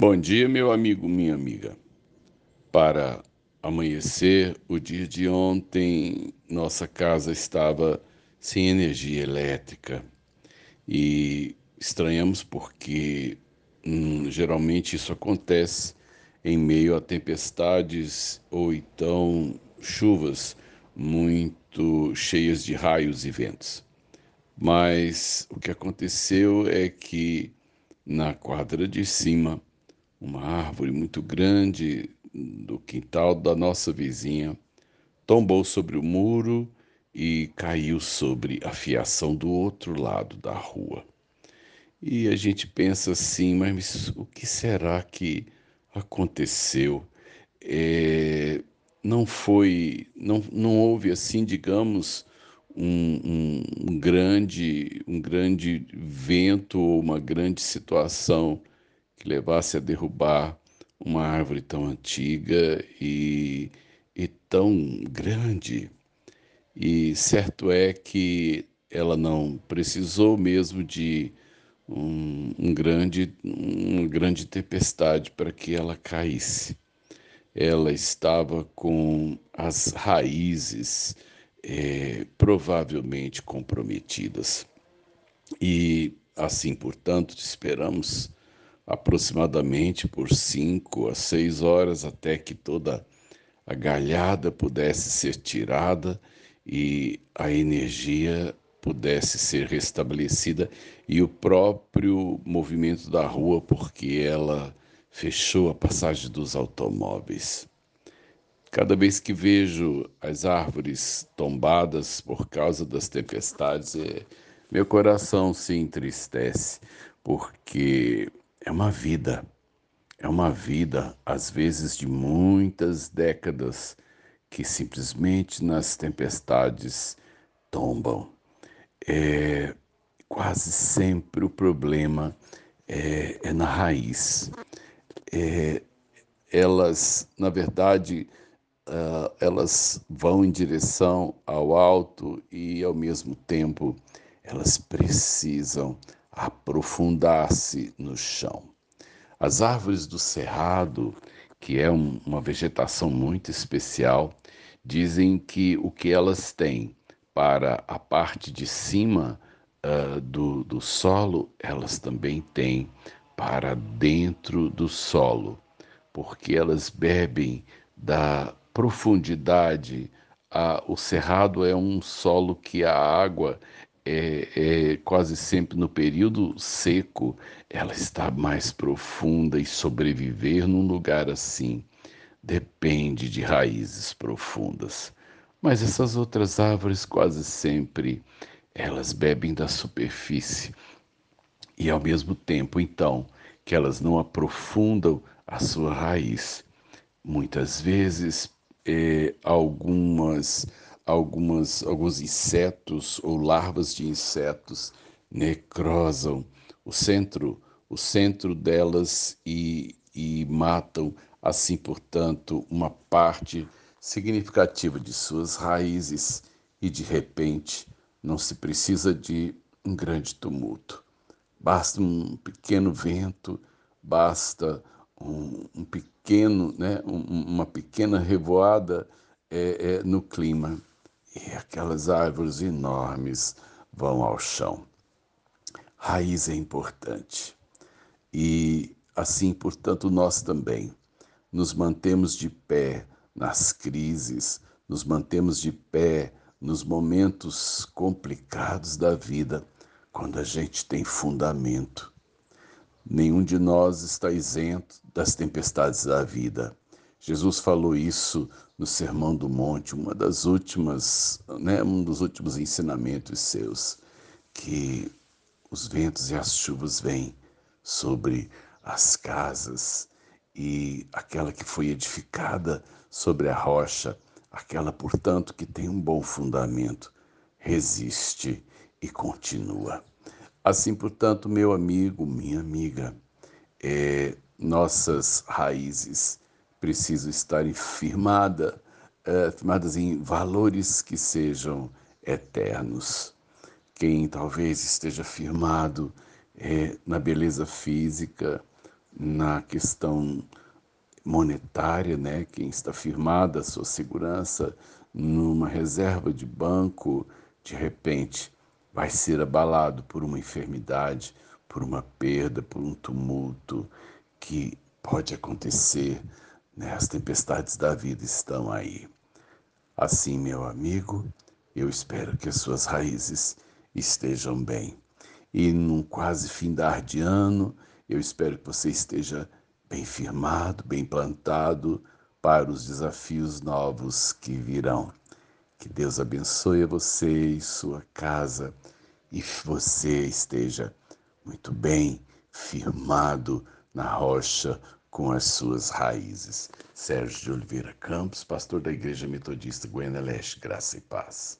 Bom dia, meu amigo, minha amiga. Para amanhecer, o dia de ontem, nossa casa estava sem energia elétrica e estranhamos porque hum, geralmente isso acontece em meio a tempestades ou então chuvas muito cheias de raios e ventos. Mas o que aconteceu é que na quadra de cima uma árvore muito grande do quintal da nossa vizinha tombou sobre o muro e caiu sobre a fiação do outro lado da rua. E a gente pensa assim, mas o que será que aconteceu? É, não foi, não, não houve assim, digamos, um, um, um grande, um grande vento ou uma grande situação que levasse a derrubar uma árvore tão antiga e, e tão grande. E certo é que ela não precisou mesmo de um, um grande, uma grande tempestade para que ela caísse. Ela estava com as raízes é, provavelmente comprometidas. E assim, portanto, esperamos aproximadamente por cinco a seis horas até que toda a galhada pudesse ser tirada e a energia pudesse ser restabelecida e o próprio movimento da rua, porque ela fechou a passagem dos automóveis. Cada vez que vejo as árvores tombadas por causa das tempestades, é, meu coração se entristece, porque é uma vida, é uma vida, às vezes de muitas décadas, que simplesmente nas tempestades tombam. É, quase sempre o problema é, é na raiz. É, elas, na verdade, uh, elas vão em direção ao alto e, ao mesmo tempo, elas precisam aprofundar-se no chão. As árvores do cerrado, que é um, uma vegetação muito especial, dizem que o que elas têm para a parte de cima uh, do, do solo, elas também têm para dentro do solo, porque elas bebem da profundidade. Ah, o cerrado é um solo que a água é, é, quase sempre no período seco, ela está mais profunda e sobreviver num lugar assim depende de raízes profundas. Mas essas outras árvores quase sempre elas bebem da superfície e ao mesmo tempo, então, que elas não aprofundam a sua raiz. Muitas vezes, é, algumas algumas, alguns insetos ou larvas de insetos necrosam o centro, o centro delas e, e matam, assim, portanto, uma parte significativa de suas raízes e, de repente, não se precisa de um grande tumulto. Basta um pequeno vento, basta um, um pequeno, né, um, uma pequena revoada é, é, no clima e aquelas árvores enormes vão ao chão. Raiz é importante. E assim, portanto, nós também nos mantemos de pé nas crises, nos mantemos de pé nos momentos complicados da vida, quando a gente tem fundamento. Nenhum de nós está isento das tempestades da vida. Jesus falou isso no Sermão do Monte, uma das últimas, né, um dos últimos ensinamentos seus, que os ventos e as chuvas vêm sobre as casas e aquela que foi edificada sobre a rocha, aquela, portanto, que tem um bom fundamento, resiste e continua. Assim, portanto, meu amigo, minha amiga, é, nossas raízes precisam estar firmada, é, firmadas em valores que sejam eternos. Quem talvez esteja firmado é, na beleza física, na questão monetária, né? Quem está firmada a sua segurança numa reserva de banco, de repente vai ser abalado por uma enfermidade, por uma perda, por um tumulto que pode acontecer. Né? As tempestades da vida estão aí. Assim, meu amigo, eu espero que as suas raízes estejam bem. E num quase findar de ano, eu espero que você esteja bem firmado, bem plantado para os desafios novos que virão. Que Deus abençoe você e sua casa e você esteja muito bem firmado na rocha com as suas raízes. Sérgio de Oliveira Campos, pastor da Igreja Metodista Goiânia Leste, graça e paz.